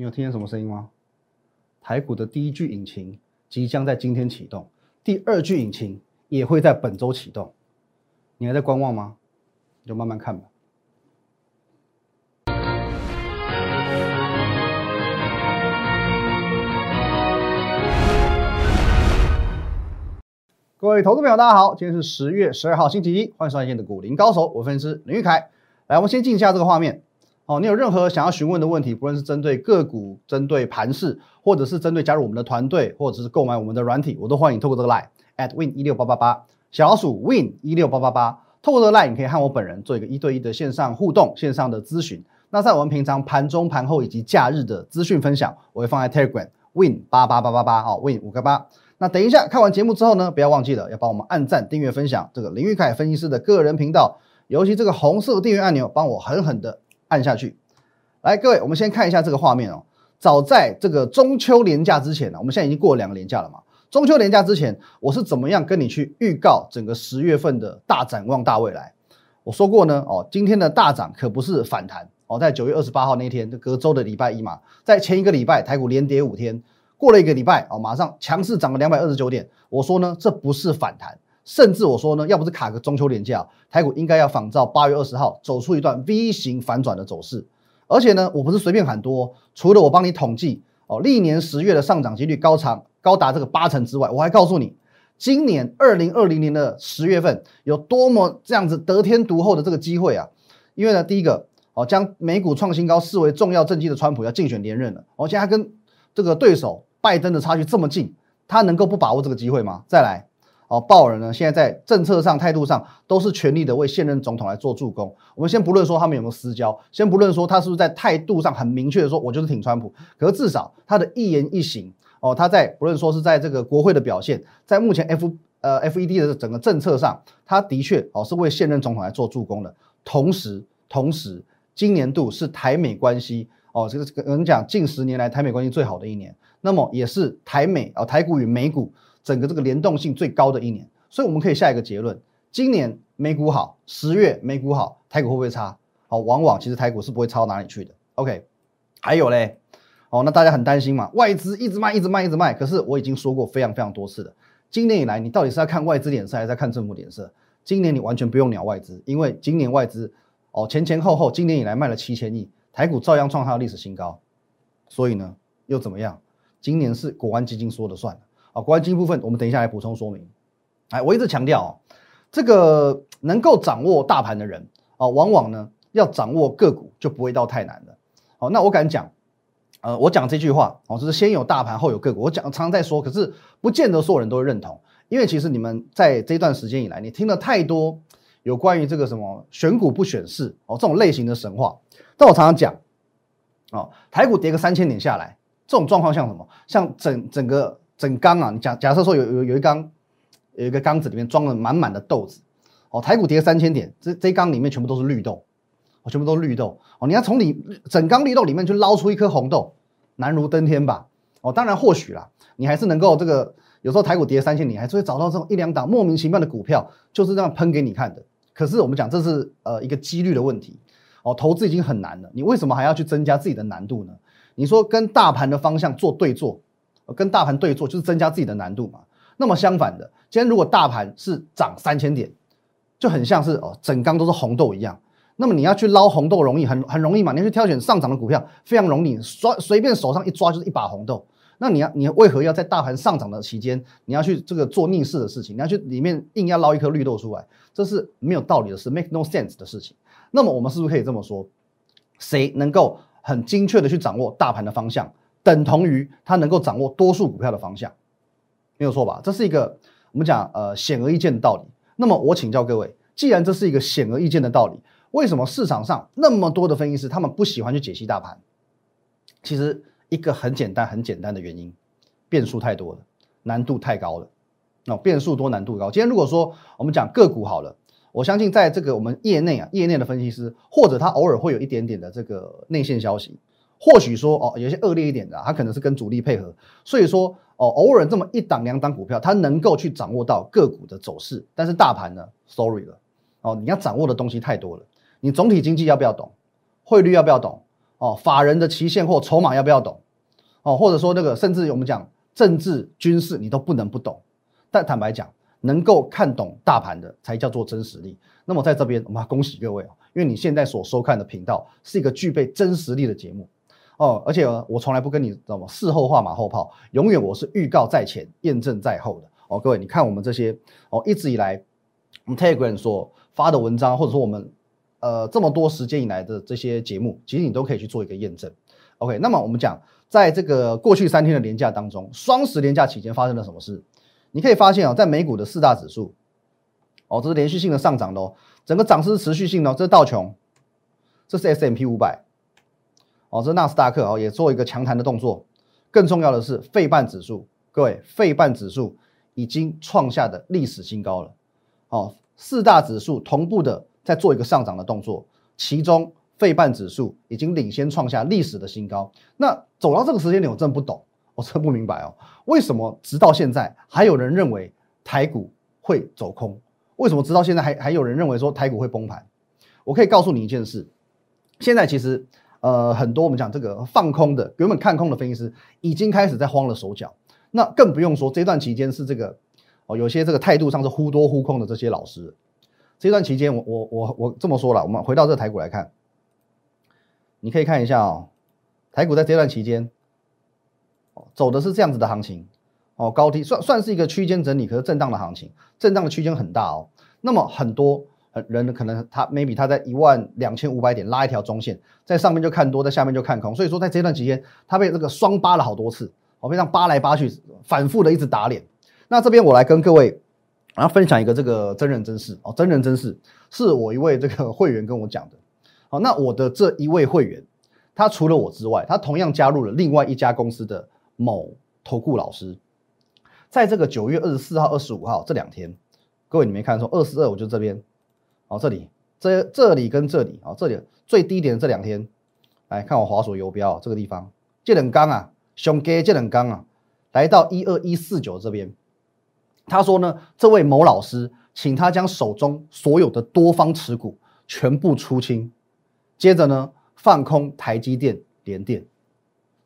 你有听见什么声音吗？台股的第一具引擎即将在今天启动，第二具引擎也会在本周启动。你还在观望吗？你就慢慢看吧。各位投资朋友，大家好，今天是十月十二号星期一，欢迎收看今天的股林高手，我分析师林玉凯。来，我们先进一下这个画面。哦，你有任何想要询问的问题，不论是针对个股、针对盘势，或者是针对加入我们的团队，或者是购买我们的软体，我都欢迎透过这个 line at win 一六八八八小老鼠 win 一六八八八，透过这个 line 你可以和我本人做一个一对一的线上互动、线上的咨询。那在我们平常盘中、盘后以及假日的资讯分享，我会放在 Telegram win 八八八八八哦，win 五个八。那等一下看完节目之后呢，不要忘记了要帮我们按赞、订阅、分享这个林玉凯分析师的个人频道，尤其这个红色订阅按钮，帮我狠狠的按下去。来，各位，我们先看一下这个画面哦。早在这个中秋连假之前呢，我们现在已经过了两个连假了嘛。中秋连假之前，我是怎么样跟你去预告整个十月份的大展望、大未来？我说过呢，哦，今天的大涨可不是反弹哦，在九月二十八号那天，隔周的礼拜一嘛，在前一个礼拜台股连跌五天。过了一个礼拜哦，马上强势涨了两百二十九点。我说呢，这不是反弹，甚至我说呢，要不是卡个中秋连假，台股应该要仿照八月二十号走出一段 V 型反转的走势。而且呢，我不是随便喊多，除了我帮你统计哦，历年十月的上涨几率高长高达这个八成之外，我还告诉你，今年二零二零年的十月份有多么这样子得天独厚的这个机会啊！因为呢，第一个哦，将美股创新高视为重要政绩的川普要竞选连任了，而且他跟这个对手。拜登的差距这么近，他能够不把握这个机会吗？再来，哦，鲍尔呢？现在在政策上、态度上都是全力的为现任总统来做助攻。我们先不论说他们有没有私交，先不论说他是不是在态度上很明确的说，我就是挺川普。可是至少他的一言一行，哦，他在不论说是在这个国会的表现，在目前 F 呃 FED 的整个政策上，他的确哦是为现任总统来做助攻的。同时，同时，今年度是台美关系哦，这个有人讲近十年来台美关系最好的一年。那么也是台美啊，台股与美股整个这个联动性最高的一年，所以我们可以下一个结论：今年美股好，十月美股好，台股会不会差？好，往往其实台股是不会差到哪里去的。OK，还有嘞，哦，那大家很担心嘛，外资一直卖，一直卖，一直卖。可是我已经说过非常非常多次了，今年以来你到底是要看外资脸色，还是在看政府脸色？今年你完全不用鸟外资，因为今年外资哦前前后后今年以来卖了七千亿，台股照样创下历史新高。所以呢，又怎么样？今年是国安基金说了算啊，国安基金部分我们等一下来补充说明。哎，我一直强调哦，这个能够掌握大盘的人啊，往往呢要掌握个股就不会到太难的。好，那我敢讲，呃，我讲这句话哦，就是先有大盘后有个股。我讲常常在说，可是不见得所有人都会认同，因为其实你们在这段时间以来，你听了太多有关于这个什么选股不选市哦这种类型的神话。但我常常讲，哦，台股跌个三千点下来。这种状况像什么？像整整个整缸啊，你假假设说有有有一缸，有一个缸子里面装了满满的豆子，哦，台股跌三千点，这这缸里面全部都是绿豆，哦，全部都是绿豆，哦，你要从你整缸绿豆里面去捞出一颗红豆，难如登天吧？哦，当然或许啦，你还是能够这个，有时候台股跌三千点，还是会找到这种一两档莫名其妙的股票，就是这样喷给你看的。可是我们讲这是呃一个几率的问题，哦，投资已经很难了，你为什么还要去增加自己的难度呢？你说跟大盘的方向做对坐，跟大盘对坐就是增加自己的难度嘛？那么相反的，今天如果大盘是涨三千点，就很像是哦整缸都是红豆一样。那么你要去捞红豆容易，很很容易嘛？你要去挑选上涨的股票非常容易，抓随便手上一抓就是一把红豆。那你要你为何要在大盘上涨的期间，你要去这个做逆势的事情？你要去里面硬要捞一颗绿豆出来，这是没有道理的事，make no sense 的事情。那么我们是不是可以这么说？谁能够？很精确的去掌握大盘的方向，等同于他能够掌握多数股票的方向，没有错吧？这是一个我们讲呃显而易见的道理。那么我请教各位，既然这是一个显而易见的道理，为什么市场上那么多的分析师他们不喜欢去解析大盘？其实一个很简单很简单的原因，变数太多了，难度太高了。那变数多，难度高。今天如果说我们讲个股好了。我相信，在这个我们业内啊，业内的分析师，或者他偶尔会有一点点的这个内线消息，或许说哦，有些恶劣一点的，他可能是跟主力配合，所以说哦，偶尔这么一档两档股票，他能够去掌握到个股的走势，但是大盘呢，sorry 了，哦，你要掌握的东西太多了，你总体经济要不要懂？汇率要不要懂？哦，法人的期限或筹码要不要懂？哦，或者说那个甚至我们讲政治军事你都不能不懂。但坦白讲，能够看懂大盘的才叫做真实力。那么在这边，我们恭喜各位啊，因为你现在所收看的频道是一个具备真实力的节目哦。而且我从来不跟你怎么？事后话马后炮，永远我是预告在前，验证在后的哦。各位，你看我们这些哦，一直以来我们 Telegram 所发的文章，或者说我们呃这么多时间以来的这些节目，其实你都可以去做一个验证。OK，那么我们讲，在这个过去三天的连假当中，双十连假期间发生了什么事？你可以发现啊，在美股的四大指数，哦，这是连续性的上涨的哦，整个涨势持续性的，这是道琼，这是 S M P 五百，哦，这纳斯达克哦，也做一个强弹的动作。更重要的是，费半指数，各位，费半指数已经创下的历史新高了。哦，四大指数同步的在做一个上涨的动作，其中费半指数已经领先创下历史的新高。那走到这个时间点，我真不懂。我真不明白哦，为什么直到现在还有人认为台股会走空？为什么直到现在还还有人认为说台股会崩盘？我可以告诉你一件事，现在其实呃很多我们讲这个放空的原本看空的分析师已经开始在慌了手脚，那更不用说这段期间是这个哦有些这个态度上是忽多忽空的这些老师，这段期间我我我我这么说了，我们回到这台股来看，你可以看一下哦，台股在这段期间。走的是这样子的行情，哦，高低算算是一个区间整理，可是震荡的行情，震荡的区间很大哦。那么很多人可能他 maybe 他在一万两千五百点拉一条中线，在上面就看多，在下面就看空，所以说在这段期间，他被这个双扒了好多次，哦，被这样扒来扒去，反复的一直打脸。那这边我来跟各位然后分享一个这个真人真事哦，真人真事是我一位这个会员跟我讲的。好，那我的这一位会员，他除了我之外，他同样加入了另外一家公司的。某投顾老师，在这个九月二十四号、二十五号这两天，各位你没看错，二十二我就这边，哦这里这这里跟这里啊，这里最低点的这两天，来看我滑索游标这个地方，这冷钢啊，熊给这冷钢啊，来到一二一四九这边，他说呢，这位某老师请他将手中所有的多方持股全部出清，接着呢放空台积电、联电。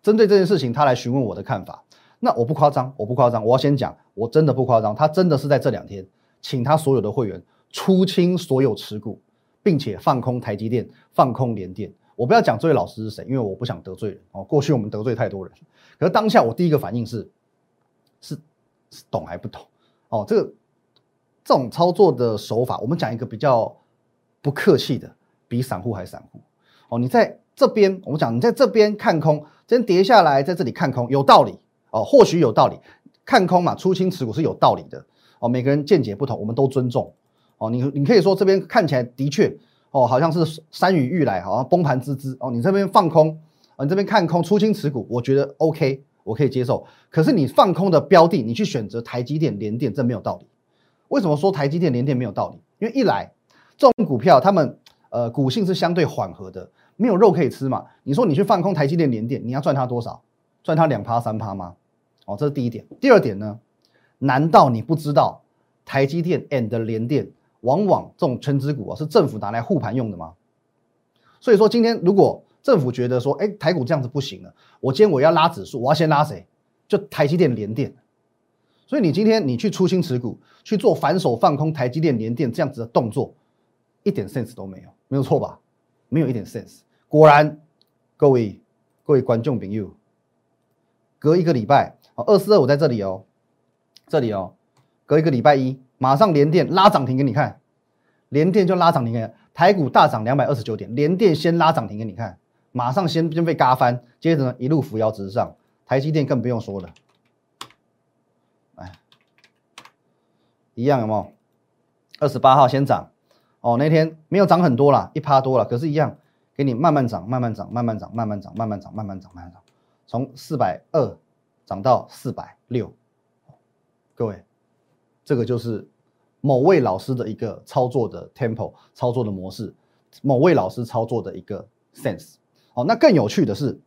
针对这件事情，他来询问我的看法。那我不夸张，我不夸张，我要先讲，我真的不夸张。他真的是在这两天，请他所有的会员出清所有持股，并且放空台积电、放空联电。我不要讲这位老师是谁，因为我不想得罪人哦。过去我们得罪太多人，可是当下我第一个反应是，是是懂还不懂？哦，这个这种操作的手法，我们讲一个比较不客气的，比散户还散户。哦，你在这边，我们讲你在这边看空。先跌下来，在这里看空有道理哦，或许有道理。看空嘛，出清持股是有道理的哦。每个人见解不同，我们都尊重哦。你你可以说这边看起来的确哦，好像是山雨欲来，好像崩盘之姿哦。你这边放空啊，你这边看空出清持股，我觉得 OK，我可以接受。可是你放空的标的，你去选择台积电、联电，这没有道理。为什么说台积电、联电没有道理？因为一来这种股票，他们呃股性是相对缓和的。没有肉可以吃嘛？你说你去放空台积电、联电，你要赚它多少？赚它两趴三趴吗？哦，这是第一点。第二点呢？难道你不知道台积电 and 联电往往这种全资股啊是政府拿来护盘用的吗？所以说今天如果政府觉得说，哎，台股这样子不行了，我今天我要拉指数，我要先拉谁？就台积电、联电。所以你今天你去出清持股，去做反手放空台积电、联电这样子的动作，一点 sense 都没有，没有错吧？没有一点 sense。果然，各位各位观众朋友，隔一个礼拜，哦，二四二五在这里哦，这里哦，隔一个礼拜一，马上连电拉涨停给你看，连电就拉涨停给你看，台股大涨两百二十九点，连电先拉涨停给你看，马上先先被嘎翻，接着呢一路扶摇直上，台积电更不用说了，哎，一样有没有？二十八号先涨，哦，那天没有涨很多啦，一趴多了，可是，一样。给你慢慢涨，慢慢涨，慢慢涨，慢慢涨，慢慢涨，慢慢涨，慢慢涨，从四百二涨到四百六。各位，这个就是某位老师的一个操作的 tempo，操作的模式，某位老师操作的一个 sense。哦，那更有趣的是，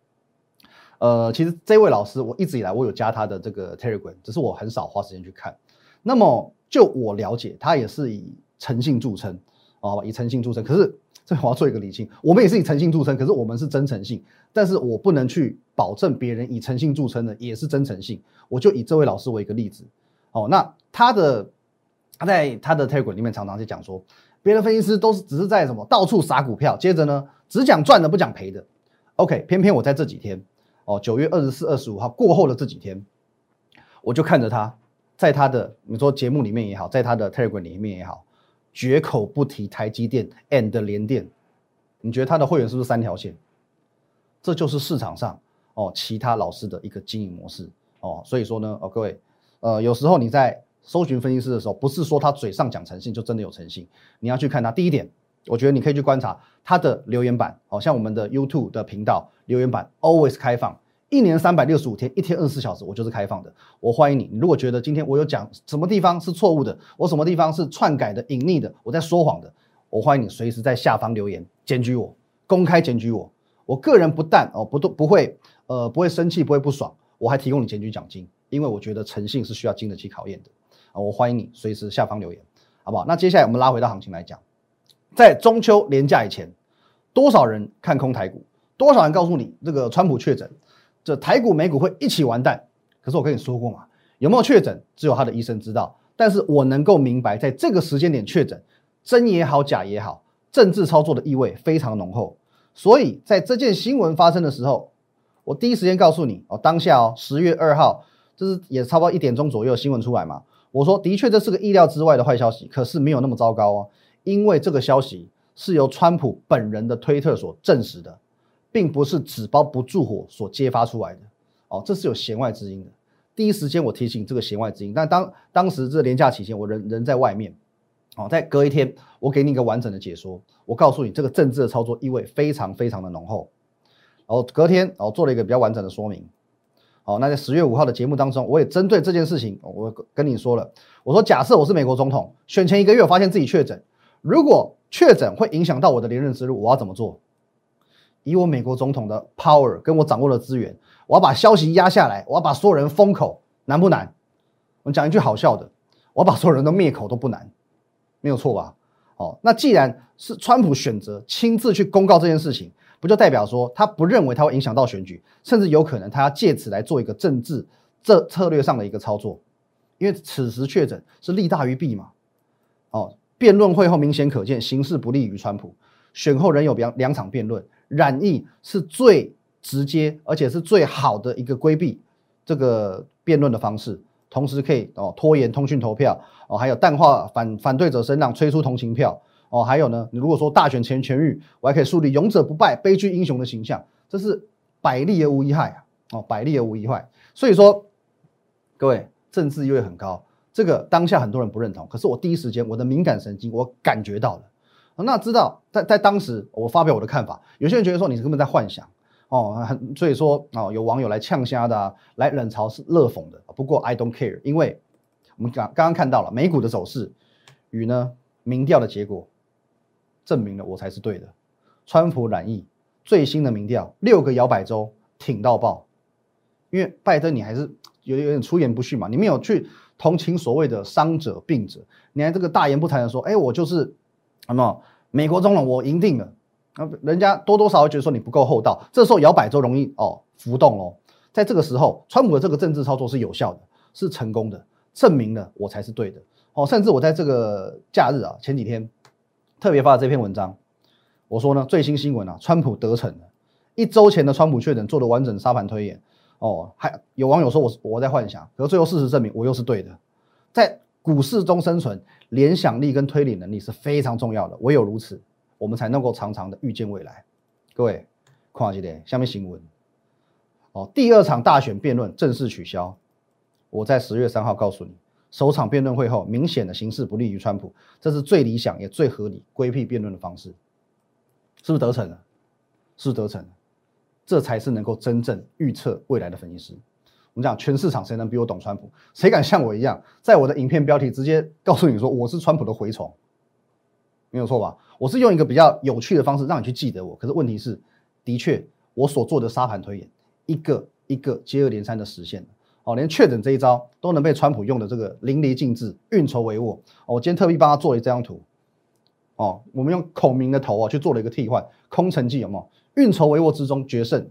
呃，其实这位老师我一直以来我有加他的这个 Telegram，只是我很少花时间去看。那么就我了解，他也是以诚信著称。哦，以诚信著称。可是这我要做一个理清，我们也是以诚信著称，可是我们是真诚信，但是我不能去保证别人以诚信著称的也是真诚信。我就以这位老师为一个例子，哦，那他的他在他的 Telegram 里面常常就讲说，别的分析师都是只是在什么到处撒股票，接着呢只讲赚的不讲赔的。OK，偏偏我在这几天，哦，九月二十四、二十五号过后的这几天，我就看着他在他的你说节目里面也好，在他的 Telegram 里面也好。绝口不提台积电 and 联电，你觉得他的会员是不是三条线？这就是市场上哦其他老师的一个经营模式哦。所以说呢，哦各位，呃有时候你在搜寻分析师的时候，不是说他嘴上讲诚信就真的有诚信，你要去看他。第一点，我觉得你可以去观察他的留言板，好像我们的 YouTube 的频道留言板 always 开放。一年三百六十五天，一天二十四小时，我就是开放的。我欢迎你。你如果觉得今天我有讲什么地方是错误的，我什么地方是篡改的、隐匿的，我在说谎的，我欢迎你随时在下方留言检举我，公开检举我。我个人不但哦不都不会呃不会生气，不会不爽，我还提供你检举奖金，因为我觉得诚信是需要经得起考验的啊。我欢迎你随时下方留言，好不好？那接下来我们拉回到行情来讲，在中秋连假以前，多少人看空台股？多少人告诉你这个川普确诊？这台股美股会一起完蛋，可是我跟你说过嘛，有没有确诊，只有他的医生知道。但是我能够明白，在这个时间点确诊，真也好，假也好，政治操作的意味非常浓厚。所以在这件新闻发生的时候，我第一时间告诉你哦，当下哦，十月二号，这是也差不多一点钟左右新闻出来嘛。我说的确这是个意料之外的坏消息，可是没有那么糟糕哦，因为这个消息是由川普本人的推特所证实的。并不是纸包不住火所揭发出来的哦，这是有弦外之音的。第一时间我提醒这个弦外之音，但当当时这廉价期间，我人人在外面，哦，在隔一天，我给你一个完整的解说，我告诉你这个政治的操作意味非常非常的浓厚。然后隔天，哦，做了一个比较完整的说明。好，那在十月五号的节目当中，我也针对这件事情，我跟你说了，我说假设我是美国总统，选前一个月发现自己确诊，如果确诊会影响到我的连任之路，我要怎么做？以我美国总统的 power 跟我掌握的资源，我要把消息压下来，我要把所有人封口，难不难？我讲一句好笑的，我要把所有人都灭口都不难，没有错吧？哦，那既然是川普选择亲自去公告这件事情，不就代表说他不认为他会影响到选举，甚至有可能他要借此来做一个政治这策略上的一个操作？因为此时确诊是利大于弊嘛？哦，辩论会后明显可见形势不利于川普，选后仍有两两场辩论。染疫是最直接，而且是最好的一个规避这个辩论的方式，同时可以哦拖延通讯投票哦，还有淡化反反对者声浪，催出同情票哦，还有呢，你如果说大选前痊愈，我还可以树立勇者不败、悲剧英雄的形象，这是百利而无一害啊哦，百利而无一害。所以说，各位政治意味很高，这个当下很多人不认同，可是我第一时间我的敏感神经我感觉到了。那知道在在当时我发表我的看法，有些人觉得说你是根本在幻想哦，很所以说哦有网友来呛虾的，来冷嘲是热讽的。不过 I don't care，因为我们刚刚刚看到了美股的走势与呢民调的结果，证明了我才是对的。川普染疫最新的民调六个摇摆州挺到爆，因为拜登你还是有有点出言不逊嘛，你没有去同情所谓的伤者病者，你还这个大言不惭的说，哎我就是。那么美国总统我赢定了，那人家多多少少觉得说你不够厚道，这时候摇摆州容易哦浮动哦，在这个时候，川普的这个政治操作是有效的，是成功的，证明了我才是对的哦。甚至我在这个假日啊前几天特别发了这篇文章，我说呢最新新闻啊，川普得逞了，一周前的川普确诊做了完整沙盘推演哦，还有网友说我是我在幻想，可是最后事实证明我又是对的，在。股市中生存，联想力跟推理能力是非常重要的。唯有如此，我们才能够长长的预见未来。各位，看这点下面新闻。哦，第二场大选辩论正式取消。我在十月三号告诉你，首场辩论会后，明显的形势不利于川普，这是最理想也最合理规避辩论的方式。是不是得逞了？是得逞了。这才是能够真正预测未来的分析师。我们讲全市场谁能比我懂川普？谁敢像我一样，在我的影片标题直接告诉你说我是川普的蛔虫？没有错吧？我是用一个比较有趣的方式让你去记得我。可是问题是，的确我所做的沙盘推演，一个一个接二连三的实现了。哦，连确诊这一招都能被川普用的这个淋漓尽致、运筹帷幄。我今天特地帮他做了这张图，哦，我们用孔明的头哦去做了一个替换，空城计有没有？运筹帷幄之中，决胜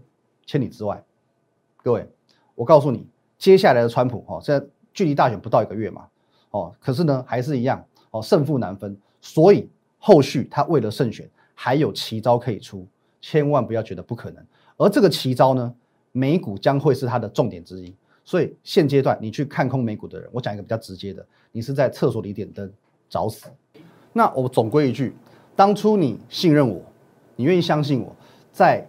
千里之外。各位，我告诉你，接下来的川普哦，现在距离大选不到一个月嘛，哦，可是呢还是一样哦，胜负难分。所以后续他为了胜选，还有奇招可以出，千万不要觉得不可能。而这个奇招呢，美股将会是它的重点之一。所以现阶段你去看空美股的人，我讲一个比较直接的，你是在厕所里点灯找死。那我总归一句，当初你信任我，你愿意相信我，在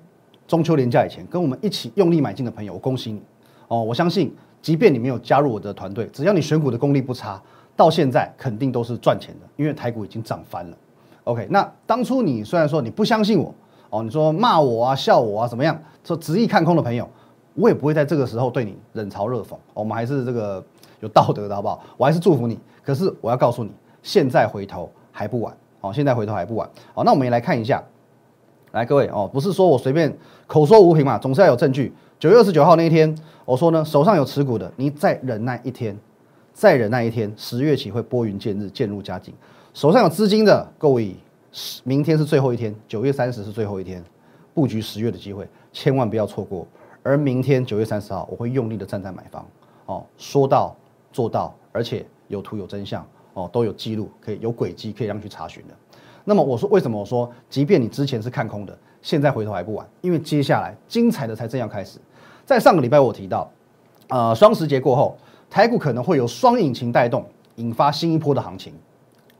中秋连假以前跟我们一起用力买进的朋友，我恭喜你哦！我相信，即便你没有加入我的团队，只要你选股的功力不差，到现在肯定都是赚钱的，因为台股已经涨翻了。OK，那当初你虽然说你不相信我哦，你说骂我啊、笑我啊怎么样？说执意看空的朋友。我也不会在这个时候对你冷嘲热讽，我们还是这个有道德的好不好？我还是祝福你。可是我要告诉你，现在回头还不晚，好，现在回头还不晚。好，那我们也来看一下，来各位哦，不是说我随便口说无凭嘛，总是要有证据。九月二十九号那一天，我说呢，手上有持股的，你再忍耐一天，再忍耐一天，十月起会拨云见日，渐入佳境。手上有资金的，各位，明天是最后一天，九月三十是最后一天，布局十月的机会，千万不要错过。而明天九月三十号，我会用力的站在买方，哦，说到做到，而且有图有真相，哦，都有记录，可以有轨迹，可以让去查询的。那么我说为什么？我说，即便你之前是看空的，现在回头还不晚，因为接下来精彩的才正要开始。在上个礼拜我提到，呃，双十节过后，台股可能会有双引擎带动，引发新一波的行情。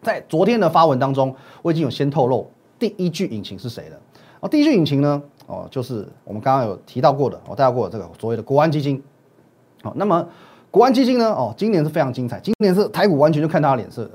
在昨天的发文当中，我已经有先透露第一句引擎是谁了。啊，第一句引擎呢？哦，就是我们刚刚有提到过的，我带到过这个所谓的国安基金。好，那么国安基金呢？哦，今年是非常精彩，今年是台股完全就看他脸色的。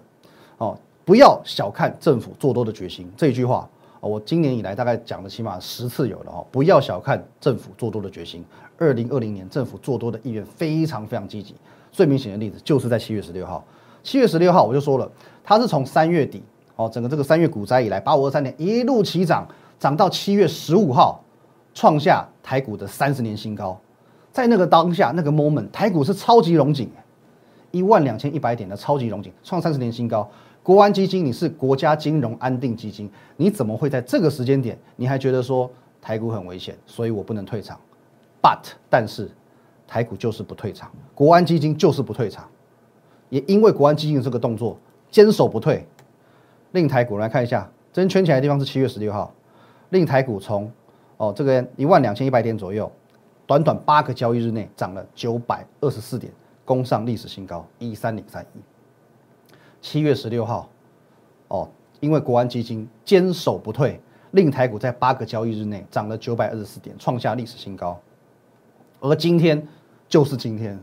哦，不要小看政府做多的决心，这一句话，我今年以来大概讲了起码十次有了哦。不要小看政府做多的决心，二零二零年政府做多的意愿非常非常积极。最明显的例子就是在七月十六号，七月十六号我就说了，它是从三月底哦，整个这个三月股灾以来，八五二三年一路起涨，涨到七月十五号。创下台股的三十年新高，在那个当下那个 moment，台股是超级龙井，一万两千一百点的超级龙井，创三十年新高。国安基金，你是国家金融安定基金，你怎么会在这个时间点，你还觉得说台股很危险，所以我不能退场？But，但是台股就是不退场，国安基金就是不退场，也因为国安基金的这个动作，坚守不退，令台股来看一下，真圈起来的地方是七月十六号，令台股从。哦，这个一万两千一百点左右，短短八个交易日内涨了九百二十四点，攻上历史新高一三零三一。七月十六号，哦，因为国安基金坚守不退，令台股在八个交易日内涨了九百二十四点，创下历史新高。而今天就是今天，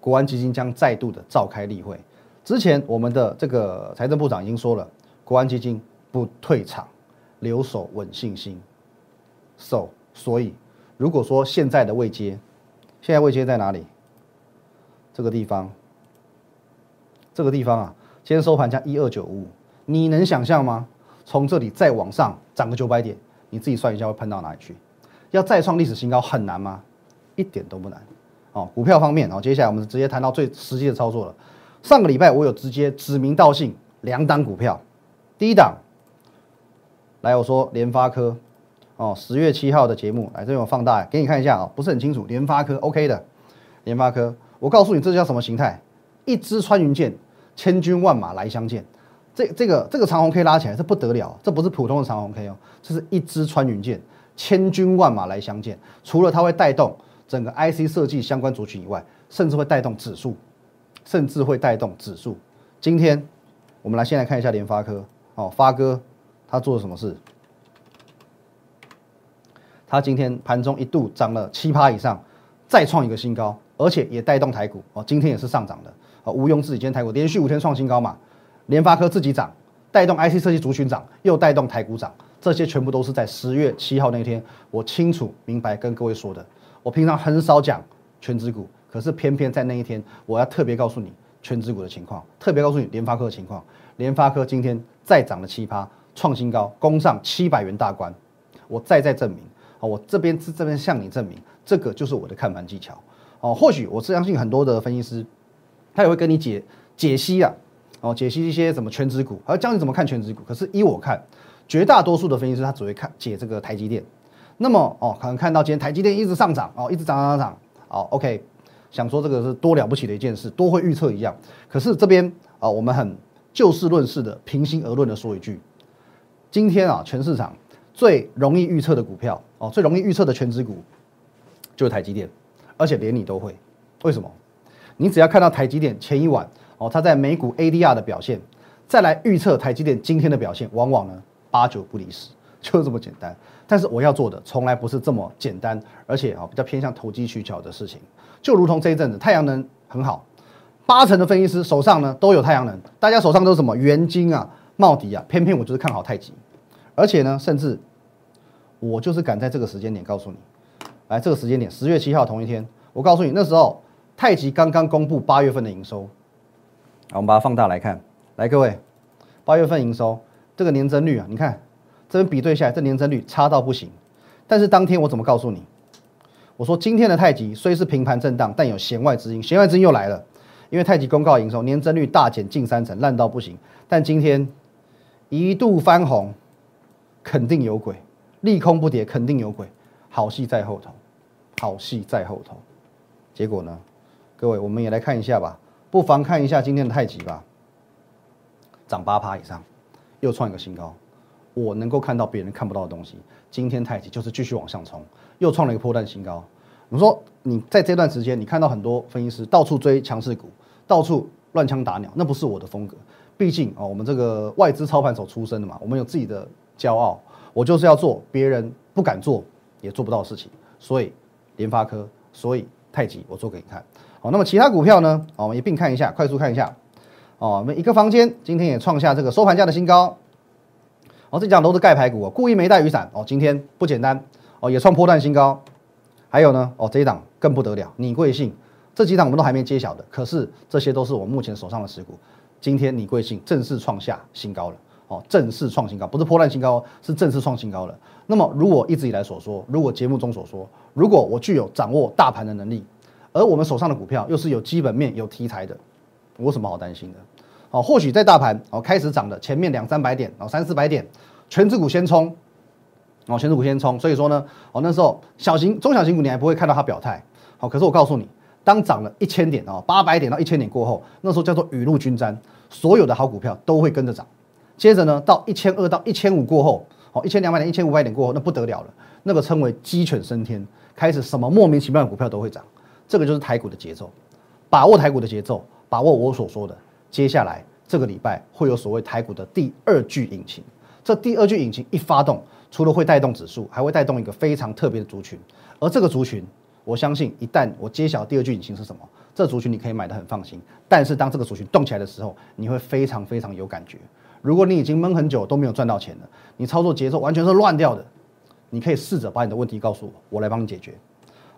国安基金将再度的召开例会。之前我们的这个财政部长已经说了，国安基金不退场，留守稳信心。so 所以，如果说现在的位阶，现在位阶在哪里？这个地方，这个地方啊，今天收盘价一二九五，你能想象吗？从这里再往上涨个九百点，你自己算一下会喷到哪里去？要再创历史新高很难吗？一点都不难。哦，股票方面，哦，接下来我们直接谈到最实际的操作了。上个礼拜我有直接指名道姓两档股票，第一档，来我说联发科。哦，十月七号的节目，来这边我放大给你看一下啊，不是很清楚。联发科 OK 的，联发科，我告诉你这叫什么形态？一支穿云箭，千军万马来相见。这这个这个长虹 K 拉起来，这不得了，这不是普通的长虹 K 哦，这是一支穿云箭，千军万马来相见。除了它会带动整个 IC 设计相关族群以外，甚至会带动指数，甚至会带动指数。今天我们来先来看一下联发科，哦，发哥他做了什么事？它今天盘中一度涨了七趴以上，再创一个新高，而且也带动台股哦，今天也是上涨的哦，毋庸置疑，今天台股连续五天创新高嘛，联发科自己涨，带动 IC 设计族群涨，又带动台股涨，这些全部都是在十月七号那一天，我清楚明白跟各位说的。我平常很少讲全指股，可是偏偏在那一天，我要特别告诉你全指股的情况，特别告诉你联发科的情况。联发科今天再涨了七趴，创新高，攻上七百元大关，我再再证明。哦，我这边是这边向你证明，这个就是我的看盘技巧。哦，或许我是相信很多的分析师，他也会跟你解解析啊，哦，解析一些什么全指股，还要教你怎么看全指股。可是依我看，绝大多数的分析师他只会看解这个台积电。那么哦，可能看到今天台积电一直上涨哦，一直涨涨涨涨，哦，OK，想说这个是多了不起的一件事，多会预测一样。可是这边啊，我们很就事论事的，平心而论的说一句，今天啊，全市场最容易预测的股票哦，最容易预测的全指股就是台积电，而且连你都会，为什么？你只要看到台积电前一晚哦，它在美股 ADR 的表现，再来预测台积电今天的表现，往往呢八九不离十，就这么简单。但是我要做的从来不是这么简单，而且啊比较偏向投机取巧的事情。就如同这一阵子太阳能很好，八成的分析师手上呢都有太阳能，大家手上都是什么元晶啊、茂迪啊，偏偏我就是看好太极，而且呢，甚至我就是敢在这个时间点告诉你，来这个时间点十月七号同一天，我告诉你那时候太极刚刚公布八月份的营收，好，我们把它放大来看，来各位，八月份营收这个年增率啊，你看。这边比对下来，这年增率差到不行。但是当天我怎么告诉你？我说今天的太极虽是平盘震荡，但有弦外之音。弦外之音又来了，因为太极公告营收年增率大减近三成，烂到不行。但今天一度翻红，肯定有鬼。利空不跌，肯定有鬼。好戏在后头，好戏在后头。结果呢？各位，我们也来看一下吧。不妨看一下今天的太极吧，涨八趴以上，又创一个新高。我能够看到别人看不到的东西。今天太极就是继续往上冲，又创了一个破断新高。我们说，你在这段时间，你看到很多分析师到处追强势股，到处乱枪打鸟，那不是我的风格。毕竟啊，我们这个外资操盘手出身的嘛，我们有自己的骄傲。我就是要做别人不敢做也做不到的事情。所以联发科，所以太极，我做给你看。好，那么其他股票呢？我们一并看一下，快速看一下。哦，我们一个房间今天也创下这个收盘价的新高。哦，这讲都是盖牌股，故意没带雨伞哦。今天不简单哦，也创破断新高。还有呢，哦，这一档更不得了，你贵姓这几档我们都还没揭晓的，可是这些都是我目前手上的持股。今天你贵姓正式创下新高了哦，正式创新高，不是破烂新高，是正式创新高了。那么，如果一直以来所说，如果节目中所说，如果我具有掌握大盘的能力，而我们手上的股票又是有基本面、有题材的，我有什么好担心的？哦，或许在大盘哦开始涨的前面两三百点哦三四百点，全指股先冲，哦全指股先冲，所以说呢哦那时候小型中小型股你还不会看到它表态，好，可是我告诉你，当涨了一千点哦八百点到一千点过后，那时候叫做雨露均沾，所有的好股票都会跟着涨，接着呢到一千二到一千五过后，哦一千两百点一千五百点过后那不得了了，那个称为鸡犬升天，开始什么莫名其妙的股票都会涨，这个就是台股的节奏，把握台股的节奏，把握我所说的。接下来这个礼拜会有所谓台股的第二具引擎，这第二具引擎一发动，除了会带动指数，还会带动一个非常特别的族群。而这个族群，我相信一旦我揭晓第二具引擎是什么，这族群你可以买的很放心。但是当这个族群动起来的时候，你会非常非常有感觉。如果你已经闷很久都没有赚到钱了，你操作节奏完全是乱掉的，你可以试着把你的问题告诉我，我来帮你解决。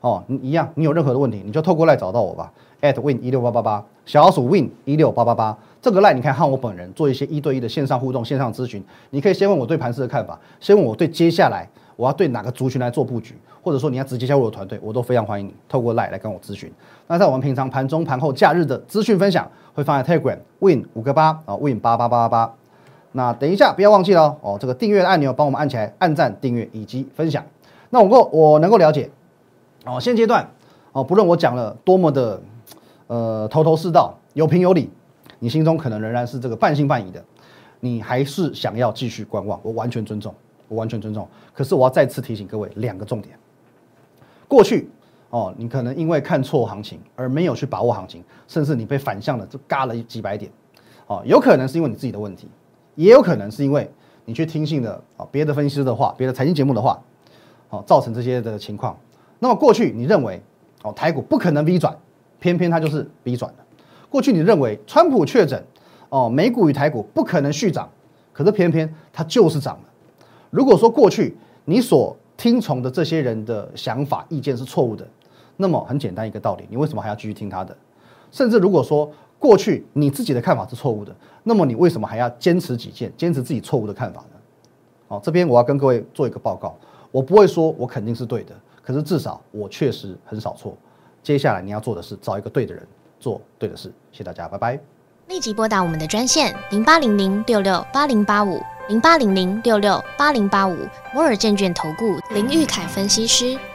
哦，你一样，你有任何的问题，你就透过来找到我吧。at win 一六八八八，小老鼠 win 一六八八八，这个 line 你可以和我本人做一些一对一的线上互动、线上咨询。你可以先问我对盘市的看法，先问我对接下来我要对哪个族群来做布局，或者说你要直接加入我的团队，我都非常欢迎你透过 line 来跟我咨询。那在我们平常盘中、盘后、假日的资讯分享，会放在 Telegram win 五个八啊 win 八八八八八。那等一下不要忘记了哦，这个订阅按钮帮我们按起来，按赞、订阅以及分享。那我够我能够了解哦，现阶段哦，不论我讲了多么的。呃，头头是道，有凭有理，你心中可能仍然是这个半信半疑的，你还是想要继续观望，我完全尊重，我完全尊重。可是我要再次提醒各位两个重点：过去哦，你可能因为看错行情而没有去把握行情，甚至你被反向的就嘎了几百点，哦，有可能是因为你自己的问题，也有可能是因为你去听信的啊别的分析师的话，别的财经节目的话，哦，造成这些的情况。那么过去你认为哦台股不可能 V 转？偏偏它就是 B 转的。过去你认为川普确诊，哦，美股与台股不可能续涨，可是偏偏它就是涨了。如果说过去你所听从的这些人的想法意见是错误的，那么很简单一个道理，你为什么还要继续听他的？甚至如果说过去你自己的看法是错误的，那么你为什么还要坚持己见，坚持自己错误的看法呢？哦，这边我要跟各位做一个报告，我不会说我肯定是对的，可是至少我确实很少错。接下来你要做的是找一个对的人做对的事。谢谢大家，拜拜。立即拨打我们的专线零八零零六六八零八五零八零零六六八零八五摩尔证券投顾林玉凯分析师。